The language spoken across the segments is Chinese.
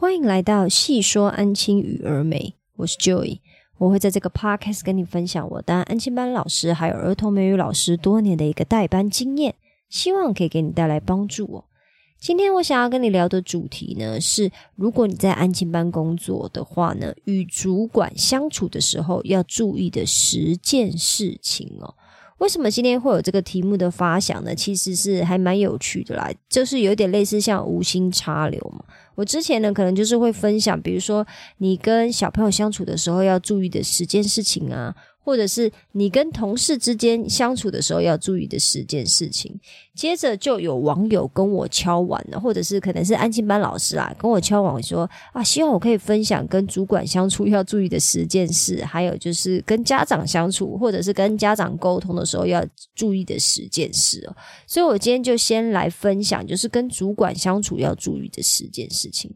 欢迎来到细说安亲与儿美，我是 Joy，我会在这个 podcast 跟你分享我当安亲班老师还有儿童美语老师多年的一个代班经验，希望可以给你带来帮助哦。今天我想要跟你聊的主题呢是，如果你在安亲班工作的话呢，与主管相处的时候要注意的十件事情哦。为什么今天会有这个题目的发想呢？其实是还蛮有趣的啦，就是有点类似像无心插柳嘛。我之前呢，可能就是会分享，比如说你跟小朋友相处的时候要注意的十件事情啊。或者是你跟同事之间相处的时候要注意的十件事情。接着就有网友跟我敲碗了，或者是可能是安静班老师啊，跟我敲碗说啊，希望我可以分享跟主管相处要注意的十件事，还有就是跟家长相处或者是跟家长沟通的时候要注意的十件事哦。所以我今天就先来分享，就是跟主管相处要注意的十件事情。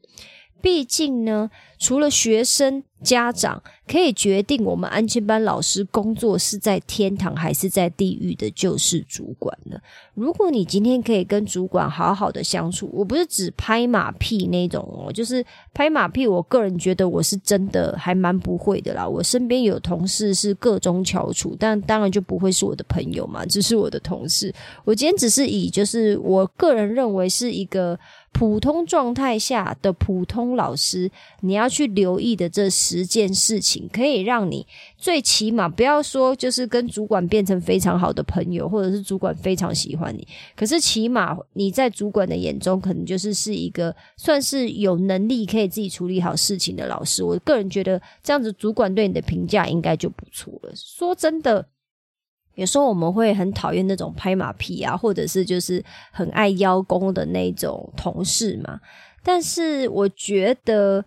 毕竟呢，除了学生、家长可以决定我们安全班老师工作是在天堂还是在地狱的，就是主管了。如果你今天可以跟主管好好的相处，我不是指拍马屁那种哦，就是拍马屁。我个人觉得我是真的还蛮不会的啦。我身边有同事是各中翘楚，但当然就不会是我的朋友嘛，只是我的同事。我今天只是以就是我个人认为是一个。普通状态下的普通老师，你要去留意的这十件事情，可以让你最起码不要说就是跟主管变成非常好的朋友，或者是主管非常喜欢你。可是起码你在主管的眼中，可能就是是一个算是有能力可以自己处理好事情的老师。我个人觉得这样子，主管对你的评价应该就不错了。说真的。有时候我们会很讨厌那种拍马屁啊，或者是就是很爱邀功的那种同事嘛。但是我觉得，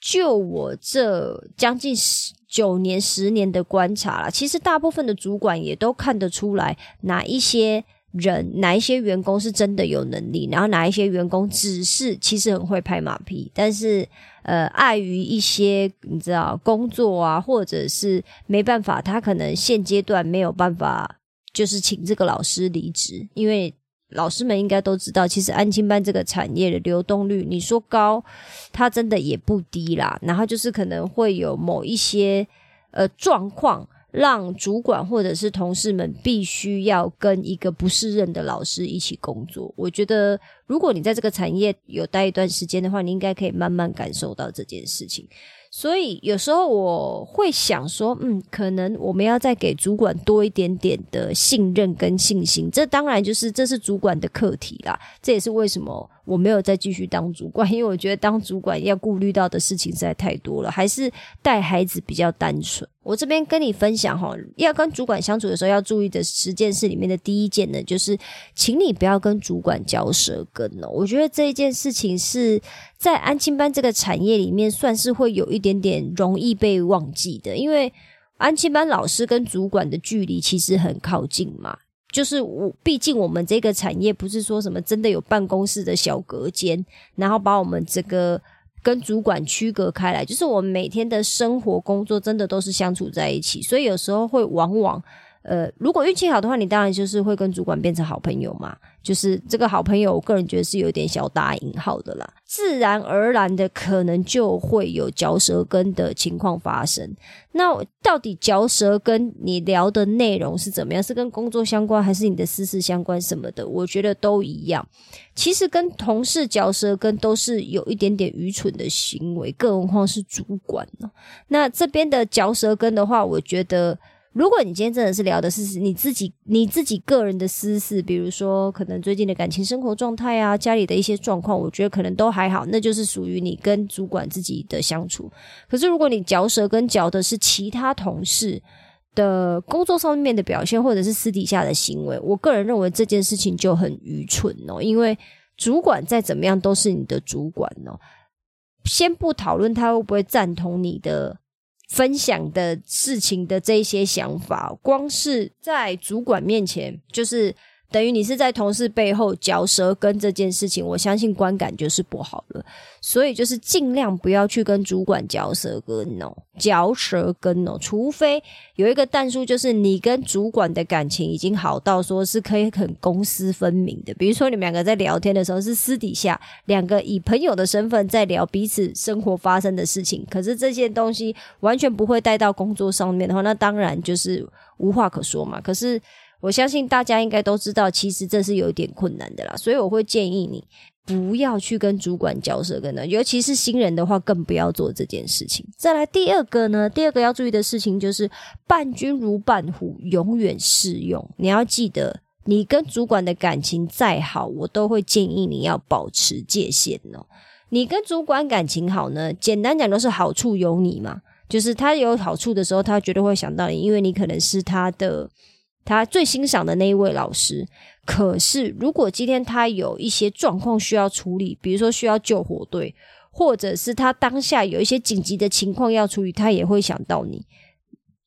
就我这将近十九年、十年的观察了，其实大部分的主管也都看得出来哪一些。人哪一些员工是真的有能力，然后哪一些员工只是其实很会拍马屁，但是呃碍于一些你知道工作啊，或者是没办法，他可能现阶段没有办法，就是请这个老师离职，因为老师们应该都知道，其实安亲班这个产业的流动率，你说高，它真的也不低啦。然后就是可能会有某一些呃状况。让主管或者是同事们必须要跟一个不适任的老师一起工作。我觉得，如果你在这个产业有待一段时间的话，你应该可以慢慢感受到这件事情。所以有时候我会想说，嗯，可能我们要再给主管多一点点的信任跟信心。这当然就是这是主管的课题啦。这也是为什么我没有再继续当主管，因为我觉得当主管要顾虑到的事情实在太多了，还是带孩子比较单纯。我这边跟你分享哈，要跟主管相处的时候要注意的十件事里面的第一件呢，就是请你不要跟主管嚼舌根哦。我觉得这一件事情是在安亲班这个产业里面算是会有一点点容易被忘记的，因为安亲班老师跟主管的距离其实很靠近嘛。就是我，毕竟我们这个产业不是说什么真的有办公室的小隔间，然后把我们这个。跟主管区隔开来，就是我们每天的生活工作真的都是相处在一起，所以有时候会往往。呃，如果运气好的话，你当然就是会跟主管变成好朋友嘛。就是这个好朋友，我个人觉得是有点小打引号的啦。自然而然的，可能就会有嚼舌根的情况发生。那到底嚼舌根，你聊的内容是怎么样？是跟工作相关，还是你的私事相关什么的？我觉得都一样。其实跟同事嚼舌根都是有一点点愚蠢的行为，更何况是主管呢？那这边的嚼舌根的话，我觉得。如果你今天真的是聊的是你自己你自己个人的私事，比如说可能最近的感情生活状态啊，家里的一些状况，我觉得可能都还好，那就是属于你跟主管自己的相处。可是如果你嚼舌跟嚼的是其他同事的工作上面的表现，或者是私底下的行为，我个人认为这件事情就很愚蠢哦。因为主管再怎么样都是你的主管哦，先不讨论他会不会赞同你的。分享的事情的这些想法，光是在主管面前，就是等于你是在同事背后嚼舌根这件事情，我相信观感就是不好了。所以就是尽量不要去跟主管嚼舌根哦，嚼舌根哦，除非有一个淡书，就是你跟主管的感情已经好到说是可以很公私分明的。比如说你们两个在聊天的时候是私底下两个以朋友的身份在聊彼此生活发生的事情，可是这些东西完全不会带到工作上面的话，那当然就是无话可说嘛。可是。我相信大家应该都知道，其实这是有一点困难的啦，所以我会建议你不要去跟主管交涉，跟的，尤其是新人的话，更不要做这件事情。再来第二个呢，第二个要注意的事情就是“伴君如伴虎”，永远适用。你要记得，你跟主管的感情再好，我都会建议你要保持界限哦。你跟主管感情好呢，简单讲都是好处有你嘛，就是他有好处的时候，他绝对会想到你，因为你可能是他的。他最欣赏的那一位老师，可是如果今天他有一些状况需要处理，比如说需要救火队，或者是他当下有一些紧急的情况要处理，他也会想到你，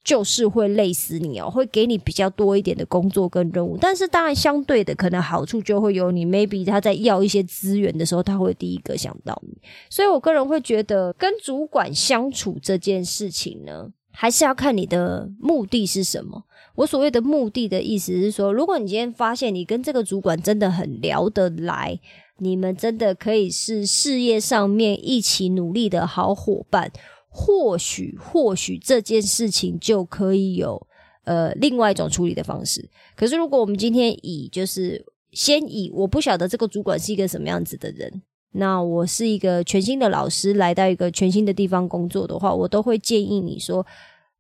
就是会累死你哦，会给你比较多一点的工作跟任务。但是当然相对的，可能好处就会有你，maybe 他在要一些资源的时候，他会第一个想到你。所以我个人会觉得，跟主管相处这件事情呢，还是要看你的目的是什么。我所谓的目的的意思是说，如果你今天发现你跟这个主管真的很聊得来，你们真的可以是事业上面一起努力的好伙伴，或许或许这件事情就可以有呃另外一种处理的方式。可是如果我们今天以就是先以我不晓得这个主管是一个什么样子的人，那我是一个全新的老师来到一个全新的地方工作的话，我都会建议你说。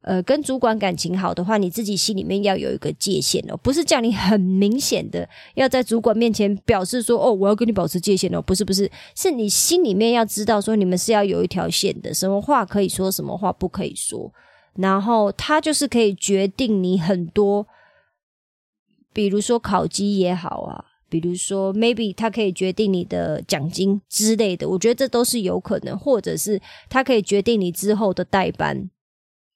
呃，跟主管感情好的话，你自己心里面要有一个界限哦，不是叫你很明显的要在主管面前表示说，哦，我要跟你保持界限哦，不是不是，是你心里面要知道说，你们是要有一条线的，什么话可以说，什么话不可以说，然后他就是可以决定你很多，比如说考绩也好啊，比如说 maybe 他可以决定你的奖金之类的，我觉得这都是有可能，或者是他可以决定你之后的代班。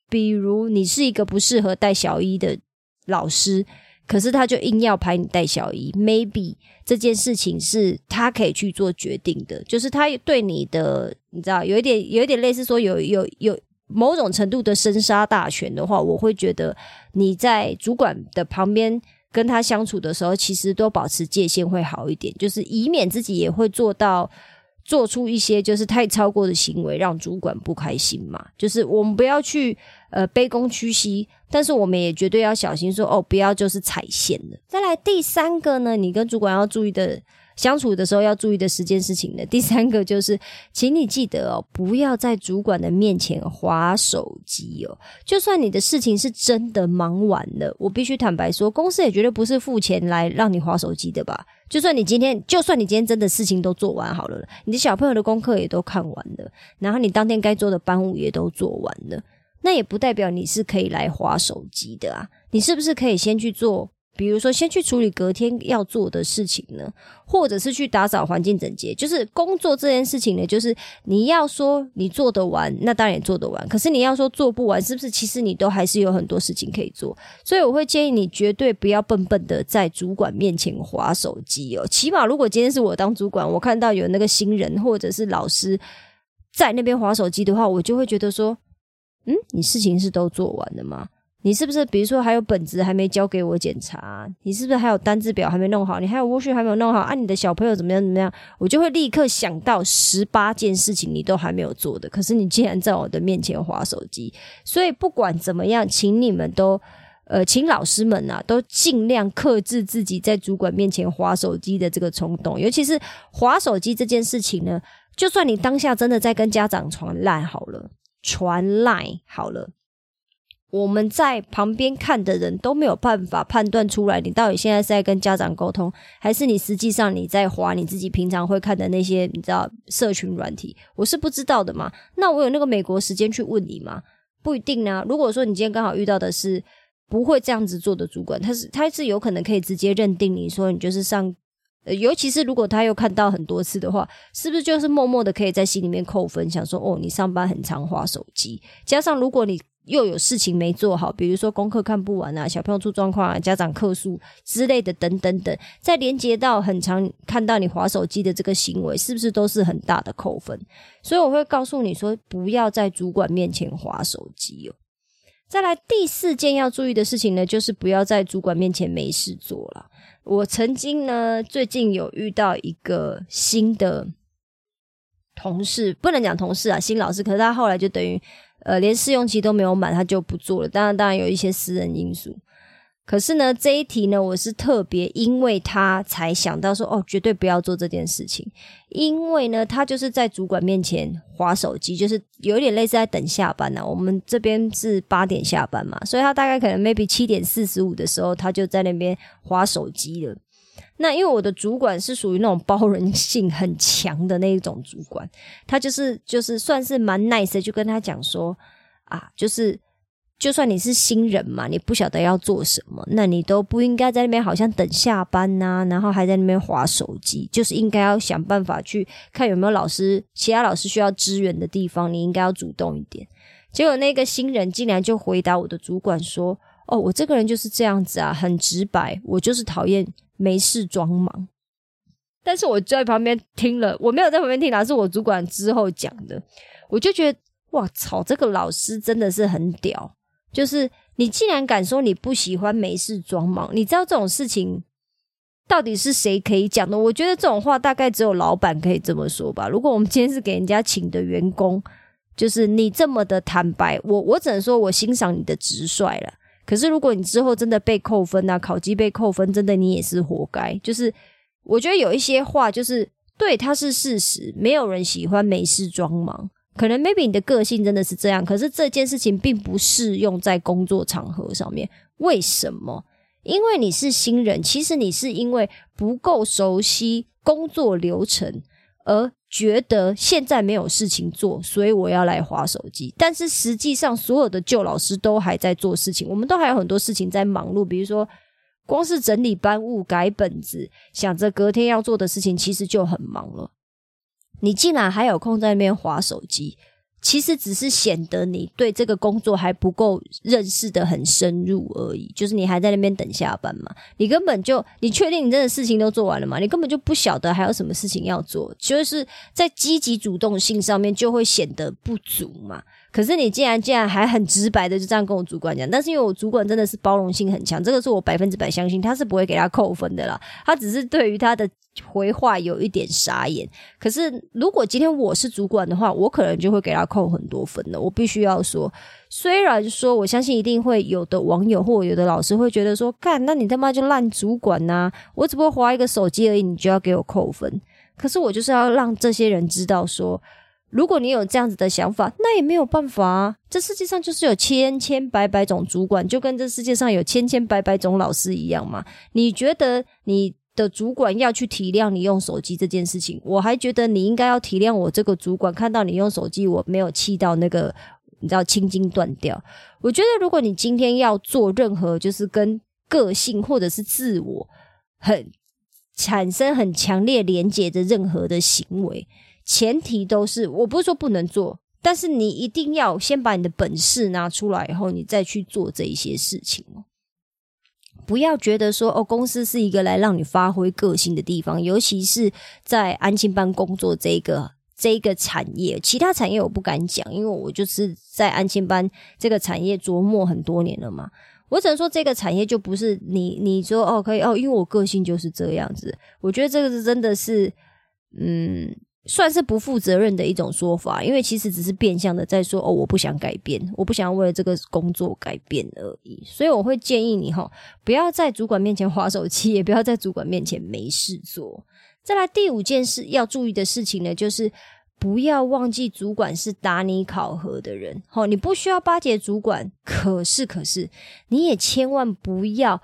比如你是一个不适合带小一的老师，可是他就硬要排你带小一，maybe 这件事情是他可以去做决定的，就是他对你的，你知道，有一点有一点类似说有有有某种程度的生杀大权的话，我会觉得你在主管的旁边跟他相处的时候，其实都保持界限会好一点，就是以免自己也会做到。做出一些就是太超过的行为，让主管不开心嘛？就是我们不要去呃卑躬屈膝，但是我们也绝对要小心说哦，不要就是踩线了。再来第三个呢，你跟主管要注意的。相处的时候要注意的十件事情呢。第三个就是，请你记得哦，不要在主管的面前划手机哦。就算你的事情是真的忙完了，我必须坦白说，公司也绝对不是付钱来让你划手机的吧？就算你今天，就算你今天真的事情都做完好了，你的小朋友的功课也都看完了，然后你当天该做的班务也都做完了，那也不代表你是可以来划手机的啊。你是不是可以先去做？比如说，先去处理隔天要做的事情呢，或者是去打扫环境整洁。就是工作这件事情呢，就是你要说你做得完，那当然也做得完。可是你要说做不完，是不是？其实你都还是有很多事情可以做。所以我会建议你绝对不要笨笨的在主管面前划手机哦。起码如果今天是我当主管，我看到有那个新人或者是老师在那边划手机的话，我就会觉得说，嗯，你事情是都做完了吗？你是不是比如说还有本子还没交给我检查？你是不是还有单字表还没弄好？你还有窝序还没有弄好？啊，你的小朋友怎么样怎么样？我就会立刻想到十八件事情你都还没有做的，可是你竟然在我的面前划手机。所以不管怎么样，请你们都呃，请老师们啊，都尽量克制自己在主管面前划手机的这个冲动。尤其是划手机这件事情呢，就算你当下真的在跟家长传赖好了，传赖好了。我们在旁边看的人都没有办法判断出来，你到底现在是在跟家长沟通，还是你实际上你在划你自己平常会看的那些你知道社群软体？我是不知道的嘛。那我有那个美国时间去问你吗？不一定呢。如果说你今天刚好遇到的是不会这样子做的主管，他是他是有可能可以直接认定你说你就是上，尤其是如果他又看到很多次的话，是不是就是默默的可以在心里面扣分，想说哦，你上班很常划手机，加上如果你。又有事情没做好，比如说功课看不完啊，小朋友出状况啊，家长客诉之类的，等等等，再连接到很常看到你划手机的这个行为，是不是都是很大的扣分？所以我会告诉你说，不要在主管面前划手机哦。再来第四件要注意的事情呢，就是不要在主管面前没事做了。我曾经呢，最近有遇到一个新的同事，不能讲同事啊，新老师，可是他后来就等于呃，连试用期都没有满，他就不做了。当然，当然有一些私人因素。可是呢，这一题呢，我是特别因为他才想到说，哦，绝对不要做这件事情，因为呢，他就是在主管面前划手机，就是有点类似在等下班呢。我们这边是八点下班嘛，所以他大概可能 maybe 七点四十五的时候，他就在那边划手机了。那因为我的主管是属于那种包容性很强的那一种主管，他就是就是算是蛮 nice，的就跟他讲说啊，就是。就算你是新人嘛，你不晓得要做什么，那你都不应该在那边好像等下班呐，然后还在那边划手机。就是应该要想办法去看有没有老师、其他老师需要支援的地方，你应该要主动一点。结果那个新人竟然就回答我的主管说：“哦，我这个人就是这样子啊，很直白，我就是讨厌没事装忙。”但是我在旁边听了，我没有在旁边听，而是我主管之后讲的，我就觉得哇操，这个老师真的是很屌。就是你既然敢说你不喜欢没事装忙，你知道这种事情到底是谁可以讲的？我觉得这种话大概只有老板可以这么说吧。如果我们今天是给人家请的员工，就是你这么的坦白，我我只能说我欣赏你的直率了。可是如果你之后真的被扣分啊，考绩被扣分，真的你也是活该。就是我觉得有一些话，就是对它是事实，没有人喜欢没事装忙。可能 maybe 你的个性真的是这样，可是这件事情并不适用在工作场合上面。为什么？因为你是新人，其实你是因为不够熟悉工作流程，而觉得现在没有事情做，所以我要来划手机。但是实际上，所有的旧老师都还在做事情，我们都还有很多事情在忙碌。比如说，光是整理班务、改本子，想着隔天要做的事情，其实就很忙了。你竟然还有空在那边划手机，其实只是显得你对这个工作还不够认识的很深入而已。就是你还在那边等下班嘛？你根本就你确定你真的事情都做完了吗？你根本就不晓得还有什么事情要做，就是在积极主动性上面就会显得不足嘛。可是你竟然竟然还很直白的就这样跟我主管讲，但是因为我主管真的是包容性很强，这个是我百分之百相信，他是不会给他扣分的啦。他只是对于他的回话有一点傻眼。可是如果今天我是主管的话，我可能就会给他扣很多分的。我必须要说，虽然说我相信一定会有的网友或有的老师会觉得说，干，那你他妈就烂主管呐！我只不过划一个手机而已，你就要给我扣分。可是我就是要让这些人知道说。如果你有这样子的想法，那也没有办法啊。这世界上就是有千千百百种主管，就跟这世界上有千千百百种老师一样嘛。你觉得你的主管要去体谅你用手机这件事情，我还觉得你应该要体谅我这个主管。看到你用手机，我没有气到那个，你知道青筋断掉。我觉得如果你今天要做任何就是跟个性或者是自我很产生很强烈连结的任何的行为。前提都是，我不是说不能做，但是你一定要先把你的本事拿出来，以后你再去做这一些事情。不要觉得说哦，公司是一个来让你发挥个性的地方，尤其是在安庆班工作这个这个产业，其他产业我不敢讲，因为我就是在安庆班这个产业琢磨很多年了嘛。我只能说这个产业就不是你你说哦可以哦，因为我个性就是这样子。我觉得这个是真的是嗯。算是不负责任的一种说法，因为其实只是变相的在说哦，我不想改变，我不想为了这个工作改变而已。所以我会建议你哈，不要在主管面前划手机，也不要在主管面前没事做。再来第五件事要注意的事情呢，就是不要忘记主管是打你考核的人。哦，你不需要巴结主管，可是可是你也千万不要。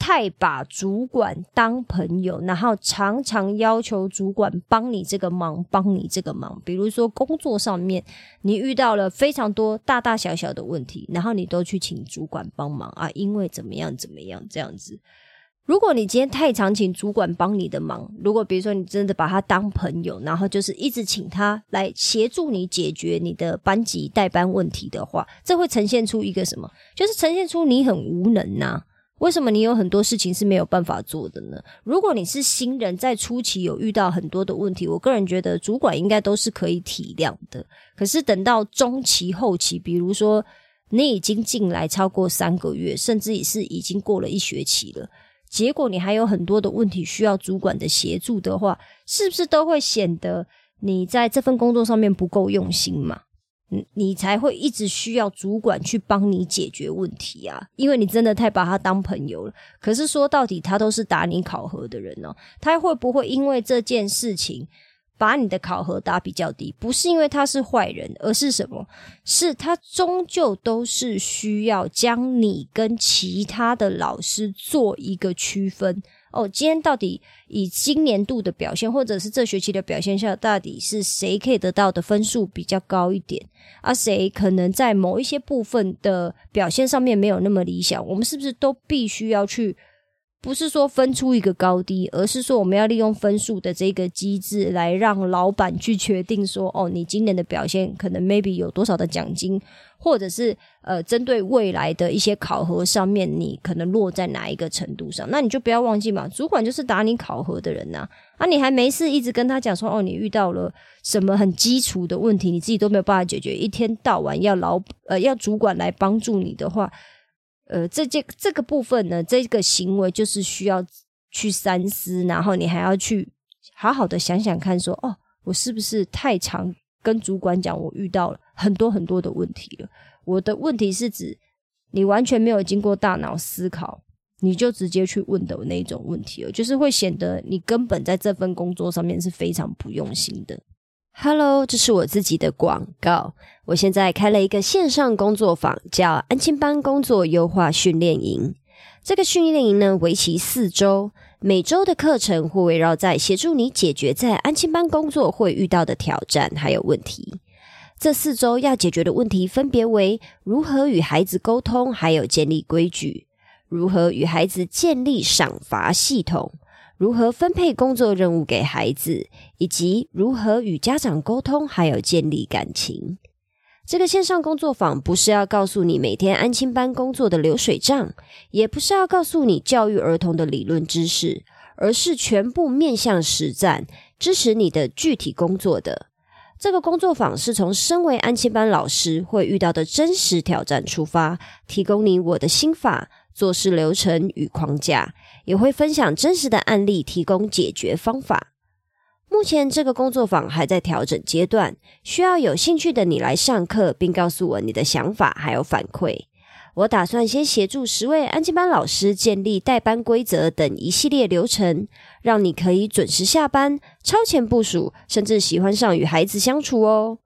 太把主管当朋友，然后常常要求主管帮你这个忙，帮你这个忙。比如说工作上面，你遇到了非常多大大小小的问题，然后你都去请主管帮忙啊，因为怎么样怎么样这样子。如果你今天太常请主管帮你的忙，如果比如说你真的把他当朋友，然后就是一直请他来协助你解决你的班级代班问题的话，这会呈现出一个什么？就是呈现出你很无能呐。为什么你有很多事情是没有办法做的呢？如果你是新人，在初期有遇到很多的问题，我个人觉得主管应该都是可以体谅的。可是等到中期、后期，比如说你已经进来超过三个月，甚至也是已经过了一学期了。结果你还有很多的问题需要主管的协助的话，是不是都会显得你在这份工作上面不够用心嘛？你才会一直需要主管去帮你解决问题啊，因为你真的太把他当朋友了。可是说到底，他都是打你考核的人哦，他会不会因为这件事情？把你的考核打比较低，不是因为他是坏人，而是什么？是他终究都是需要将你跟其他的老师做一个区分。哦，今天到底以今年度的表现，或者是这学期的表现下，到底是谁可以得到的分数比较高一点？啊谁可能在某一些部分的表现上面没有那么理想？我们是不是都必须要去？不是说分出一个高低，而是说我们要利用分数的这个机制来让老板去决定说，哦，你今年的表现可能 maybe 有多少的奖金，或者是呃，针对未来的一些考核上面，你可能落在哪一个程度上？那你就不要忘记嘛，主管就是打你考核的人呐。啊，你还没事一直跟他讲说，哦，你遇到了什么很基础的问题，你自己都没有办法解决，一天到晚要老呃要主管来帮助你的话。呃，这件这个部分呢，这个行为就是需要去三思，然后你还要去好好的想想看，说哦，我是不是太常跟主管讲，我遇到了很多很多的问题了？我的问题是指你完全没有经过大脑思考，你就直接去问的那种问题了，就是会显得你根本在这份工作上面是非常不用心的。Hello，这是我自己的广告。我现在开了一个线上工作坊，叫安亲班工作优化训练营。这个训练营呢，为期四周，每周的课程会围绕在协助你解决在安亲班工作会遇到的挑战还有问题。这四周要解决的问题分别为：如何与孩子沟通，还有建立规矩；如何与孩子建立赏罚系统。如何分配工作任务给孩子，以及如何与家长沟通，还有建立感情。这个线上工作坊不是要告诉你每天安亲班工作的流水账，也不是要告诉你教育儿童的理论知识，而是全部面向实战，支持你的具体工作的。这个工作坊是从身为安亲班老师会遇到的真实挑战出发，提供你我的心法、做事流程与框架。也会分享真实的案例，提供解决方法。目前这个工作坊还在调整阶段，需要有兴趣的你来上课，并告诉我你的想法还有反馈。我打算先协助十位安静班老师建立代班规则等一系列流程，让你可以准时下班、超前部署，甚至喜欢上与孩子相处哦。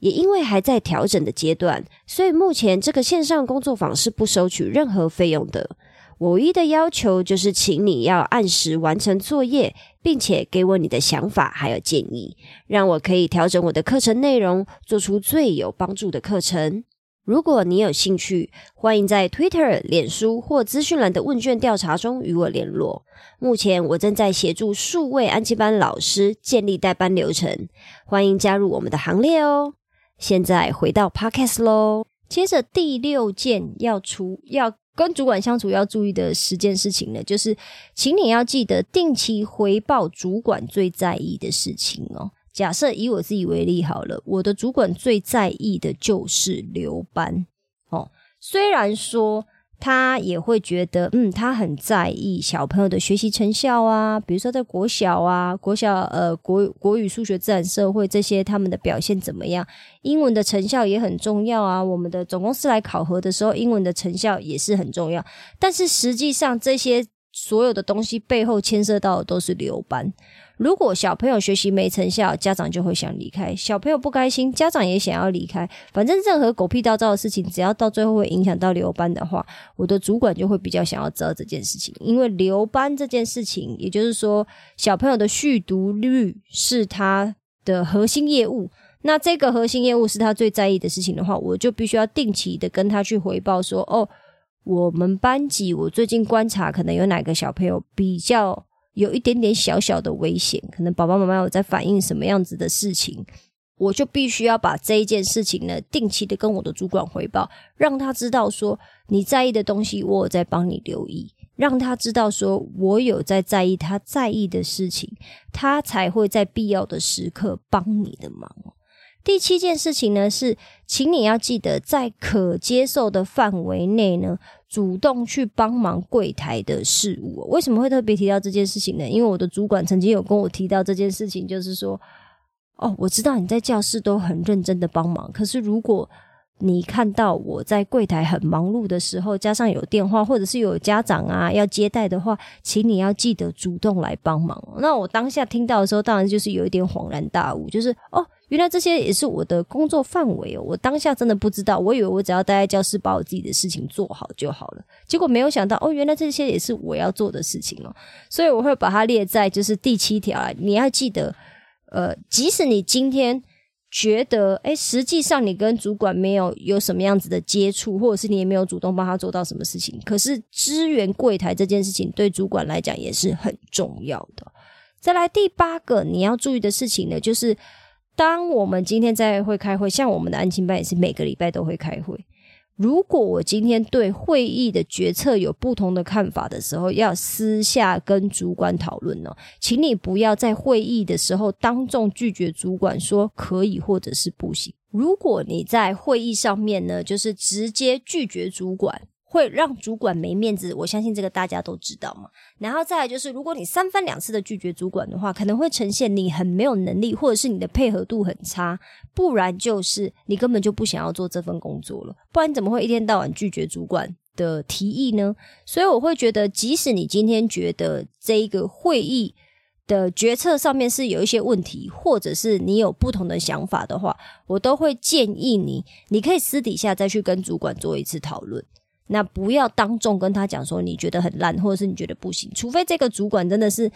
也因为还在调整的阶段，所以目前这个线上工作坊是不收取任何费用的。我唯一的要求就是，请你要按时完成作业，并且给我你的想法还有建议，让我可以调整我的课程内容，做出最有帮助的课程。如果你有兴趣，欢迎在 Twitter、脸书或资讯栏的问卷调查中与我联络。目前我正在协助数位安吉班老师建立代班流程，欢迎加入我们的行列哦。现在回到 Podcast 喽，接着第六件要出要。跟主管相处要注意的十件事情呢，就是请你要记得定期回报主管最在意的事情哦。假设以我自己为例好了，我的主管最在意的就是留班哦。虽然说。他也会觉得，嗯，他很在意小朋友的学习成效啊，比如说在国小啊，国小呃国国语、数学、自然、社会这些他们的表现怎么样？英文的成效也很重要啊。我们的总公司来考核的时候，英文的成效也是很重要。但是实际上，这些所有的东西背后牵涉到的都是留班。如果小朋友学习没成效，家长就会想离开；小朋友不开心，家长也想要离开。反正任何狗屁倒灶的事情，只要到最后会影响到留班的话，我的主管就会比较想要知道这件事情。因为留班这件事情，也就是说小朋友的续读率是他的核心业务。那这个核心业务是他最在意的事情的话，我就必须要定期的跟他去回报说：哦，我们班级，我最近观察，可能有哪个小朋友比较有一点点小小的危险，可能爸爸妈妈有在反映什么样子的事情，我就必须要把这一件事情呢，定期的跟我的主管汇报，让他知道说你在意的东西，我有在帮你留意，让他知道说我有在在意他在意的事情，他才会在必要的时刻帮你的忙。第七件事情呢是，请你要记得在可接受的范围内呢，主动去帮忙柜台的事务。为什么会特别提到这件事情呢？因为我的主管曾经有跟我提到这件事情，就是说，哦，我知道你在教室都很认真的帮忙，可是如果你看到我在柜台很忙碌的时候，加上有电话或者是有家长啊要接待的话，请你要记得主动来帮忙。那我当下听到的时候，当然就是有一点恍然大悟，就是哦，原来这些也是我的工作范围哦。我当下真的不知道，我以为我只要待在教室把我自己的事情做好就好了，结果没有想到哦，原来这些也是我要做的事情哦。所以我会把它列在就是第七条啊，你要记得，呃，即使你今天。觉得哎，实际上你跟主管没有有什么样子的接触，或者是你也没有主动帮他做到什么事情。可是支援柜台这件事情对主管来讲也是很重要的。再来第八个你要注意的事情呢，就是当我们今天在会开会，像我们的安亲班也是每个礼拜都会开会。如果我今天对会议的决策有不同的看法的时候，要私下跟主管讨论哦，请你不要在会议的时候当众拒绝主管说可以或者是不行。如果你在会议上面呢，就是直接拒绝主管。会让主管没面子，我相信这个大家都知道嘛。然后再来就是，如果你三番两次的拒绝主管的话，可能会呈现你很没有能力，或者是你的配合度很差，不然就是你根本就不想要做这份工作了。不然怎么会一天到晚拒绝主管的提议呢？所以我会觉得，即使你今天觉得这一个会议的决策上面是有一些问题，或者是你有不同的想法的话，我都会建议你，你可以私底下再去跟主管做一次讨论。那不要当众跟他讲说你觉得很烂，或者是你觉得不行，除非这个主管真的是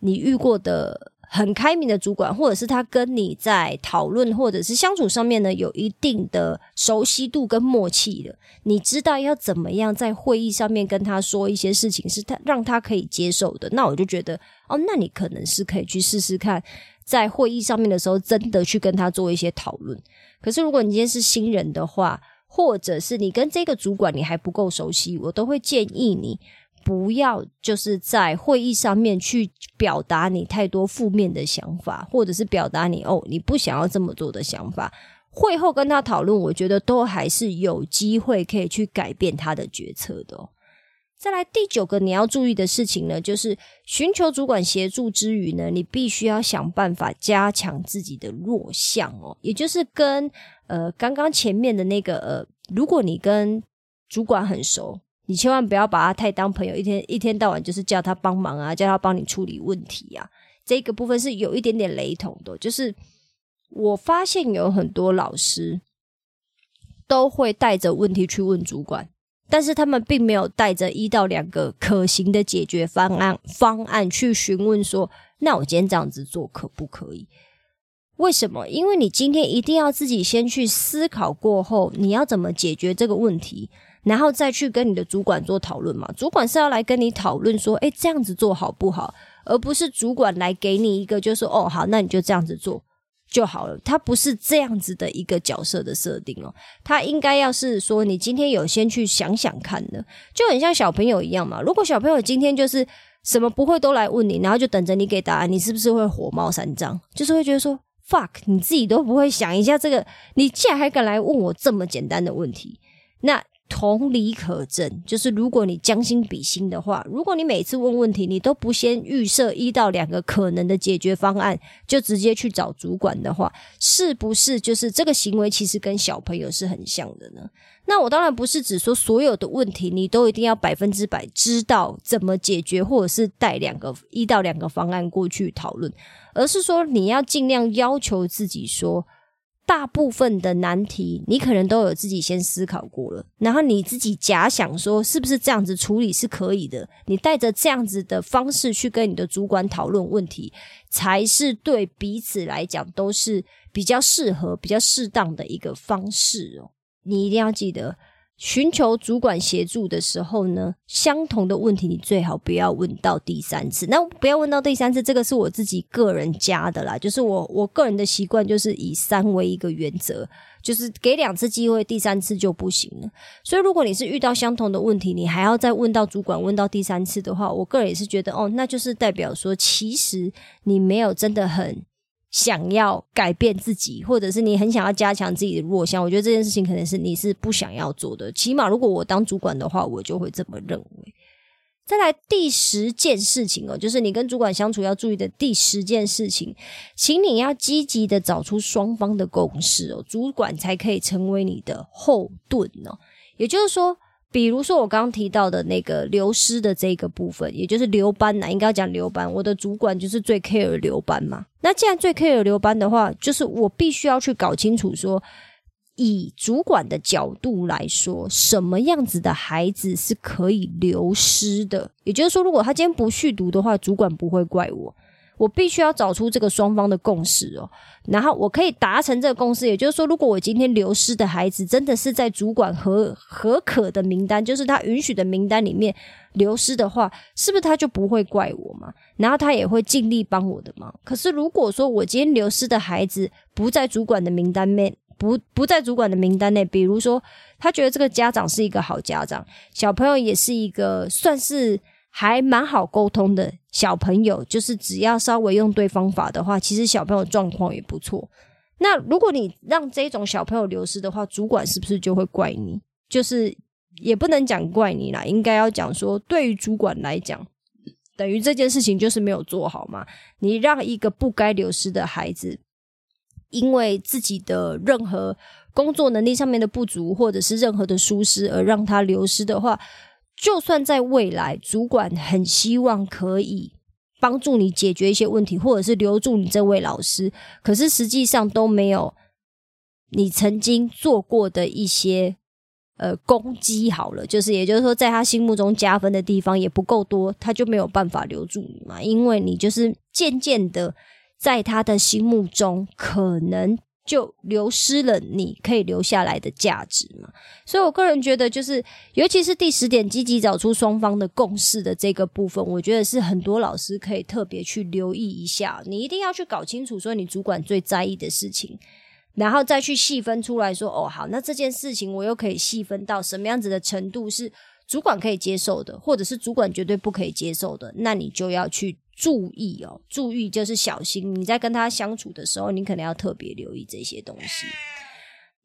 你遇过的很开明的主管，或者是他跟你在讨论或者是相处上面呢有一定的熟悉度跟默契的，你知道要怎么样在会议上面跟他说一些事情是他让他可以接受的，那我就觉得哦，那你可能是可以去试试看，在会议上面的时候真的去跟他做一些讨论。可是如果你今天是新人的话，或者是你跟这个主管你还不够熟悉，我都会建议你不要就是在会议上面去表达你太多负面的想法，或者是表达你哦你不想要这么做的想法。会后跟他讨论，我觉得都还是有机会可以去改变他的决策的。再来第九个你要注意的事情呢，就是寻求主管协助之余呢，你必须要想办法加强自己的弱项哦，也就是跟呃刚刚前面的那个呃，如果你跟主管很熟，你千万不要把他太当朋友，一天一天到晚就是叫他帮忙啊，叫他帮你处理问题啊，这个部分是有一点点雷同的。就是我发现有很多老师都会带着问题去问主管。但是他们并没有带着一到两个可行的解决方案方案去询问说，那我今天这样子做可不可以？为什么？因为你今天一定要自己先去思考过后，你要怎么解决这个问题，然后再去跟你的主管做讨论嘛。主管是要来跟你讨论说，诶，这样子做好不好？而不是主管来给你一个，就说，哦，好，那你就这样子做。就好了，他不是这样子的一个角色的设定哦，他应该要是说，你今天有先去想想看的，就很像小朋友一样嘛。如果小朋友今天就是什么不会都来问你，然后就等着你给答案，你是不是会火冒三丈？就是会觉得说，fuck，你自己都不会想一下这个，你竟然还敢来问我这么简单的问题，那。同理可证，就是如果你将心比心的话，如果你每次问问题，你都不先预设一到两个可能的解决方案，就直接去找主管的话，是不是就是这个行为其实跟小朋友是很像的呢？那我当然不是指说所有的问题你都一定要百分之百知道怎么解决，或者是带两个一到两个方案过去讨论，而是说你要尽量要求自己说。大部分的难题，你可能都有自己先思考过了，然后你自己假想说是不是这样子处理是可以的，你带着这样子的方式去跟你的主管讨论问题，才是对彼此来讲都是比较适合、比较适当的一个方式哦。你一定要记得，寻求主管协助的时候呢，相同的问题你最好不要问到第三次。那不要问到第三次，这个是我自己个人加的啦，就是我我个人的习惯就是以三为一个原则，就是给两次机会，第三次就不行了。所以如果你是遇到相同的问题，你还要再问到主管问到第三次的话，我个人也是觉得哦，那就是代表说其实你没有真的很。想要改变自己，或者是你很想要加强自己的弱项，我觉得这件事情可能是你是不想要做的。起码如果我当主管的话，我就会这么认为。再来第十件事情哦，就是你跟主管相处要注意的第十件事情，请你要积极的找出双方的共识哦，主管才可以成为你的后盾哦。也就是说。比如说我刚刚提到的那个流失的这个部分，也就是留班呐，应该要讲留班。我的主管就是最 care 留班嘛。那既然最 care 留班的话，就是我必须要去搞清楚说，以主管的角度来说，什么样子的孩子是可以流失的。也就是说，如果他今天不续读的话，主管不会怪我。我必须要找出这个双方的共识哦，然后我可以达成这个共识。也就是说，如果我今天流失的孩子真的是在主管合合可的名单，就是他允许的名单里面流失的话，是不是他就不会怪我嘛？然后他也会尽力帮我的忙。可是如果说我今天流失的孩子不在主管的名单内，不不在主管的名单内，比如说他觉得这个家长是一个好家长，小朋友也是一个算是。还蛮好沟通的小朋友，就是只要稍微用对方法的话，其实小朋友状况也不错。那如果你让这种小朋友流失的话，主管是不是就会怪你？就是也不能讲怪你啦，应该要讲说，对于主管来讲，等于这件事情就是没有做好嘛。你让一个不该流失的孩子，因为自己的任何工作能力上面的不足，或者是任何的疏失而让他流失的话。就算在未来，主管很希望可以帮助你解决一些问题，或者是留住你这位老师，可是实际上都没有你曾经做过的一些呃攻击好了，就是也就是说，在他心目中加分的地方也不够多，他就没有办法留住你嘛，因为你就是渐渐的在他的心目中可能。就流失了你可以留下来的价值嘛？所以我个人觉得，就是尤其是第十点，积极找出双方的共识的这个部分，我觉得是很多老师可以特别去留意一下。你一定要去搞清楚，说你主管最在意的事情，然后再去细分出来说，哦，好，那这件事情我又可以细分到什么样子的程度是主管可以接受的，或者是主管绝对不可以接受的，那你就要去。注意哦，注意就是小心。你在跟他相处的时候，你可能要特别留意这些东西。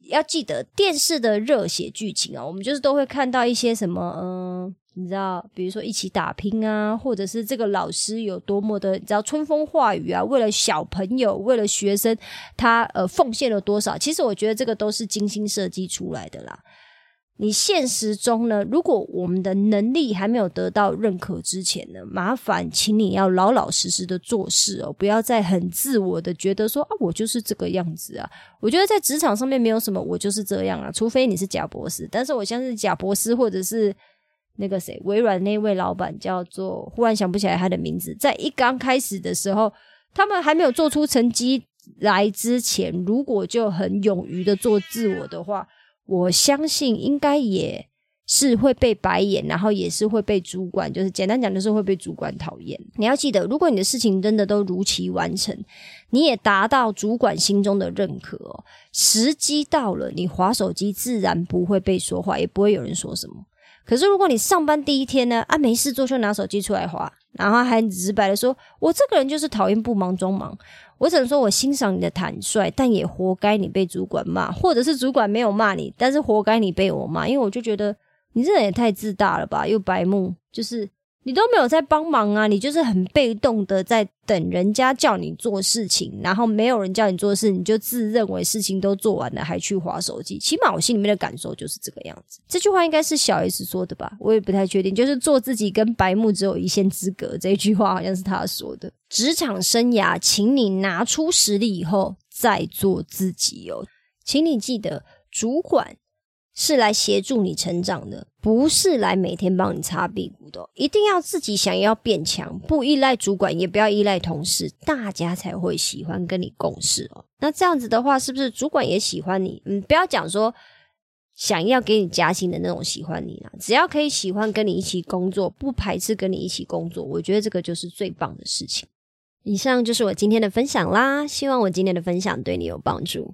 要记得电视的热血剧情啊，我们就是都会看到一些什么，嗯，你知道，比如说一起打拼啊，或者是这个老师有多么的，你知道春风化雨啊，为了小朋友，为了学生，他呃奉献了多少？其实我觉得这个都是精心设计出来的啦。你现实中呢？如果我们的能力还没有得到认可之前呢，麻烦请你要老老实实的做事哦，不要再很自我的觉得说啊，我就是这个样子啊。我觉得在职场上面没有什么我就是这样啊，除非你是贾博士。但是我相信贾博士或者是那个谁，微软那位老板叫做，忽然想不起来他的名字，在一刚开始的时候，他们还没有做出成绩来之前，如果就很勇于的做自我的话。我相信应该也是会被白眼，然后也是会被主管，就是简单讲就是会被主管讨厌。你要记得，如果你的事情真的都如期完成，你也达到主管心中的认可，时机到了，你划手机自然不会被说话，也不会有人说什么。可是如果你上班第一天呢，啊没事做就拿手机出来划，然后还直白的说，我这个人就是讨厌不忙装忙。我只能说，我欣赏你的坦率，但也活该你被主管骂，或者是主管没有骂你，但是活该你被我骂，因为我就觉得你这人也太自大了吧，又白目，就是。你都没有在帮忙啊！你就是很被动的在等人家叫你做事情，然后没有人叫你做事，你就自认为事情都做完了，还去划手机。起码我心里面的感受就是这个样子。这句话应该是小 S 说的吧？我也不太确定。就是做自己跟白目只有一线之隔，这句话好像是他说的。职场生涯，请你拿出实力以后再做自己哦，请你记得主管。是来协助你成长的，不是来每天帮你擦屁股的。一定要自己想要变强，不依赖主管，也不要依赖同事，大家才会喜欢跟你共事哦。那这样子的话，是不是主管也喜欢你？嗯，不要讲说想要给你加薪的那种喜欢你啦。只要可以喜欢跟你一起工作，不排斥跟你一起工作，我觉得这个就是最棒的事情。以上就是我今天的分享啦，希望我今天的分享对你有帮助。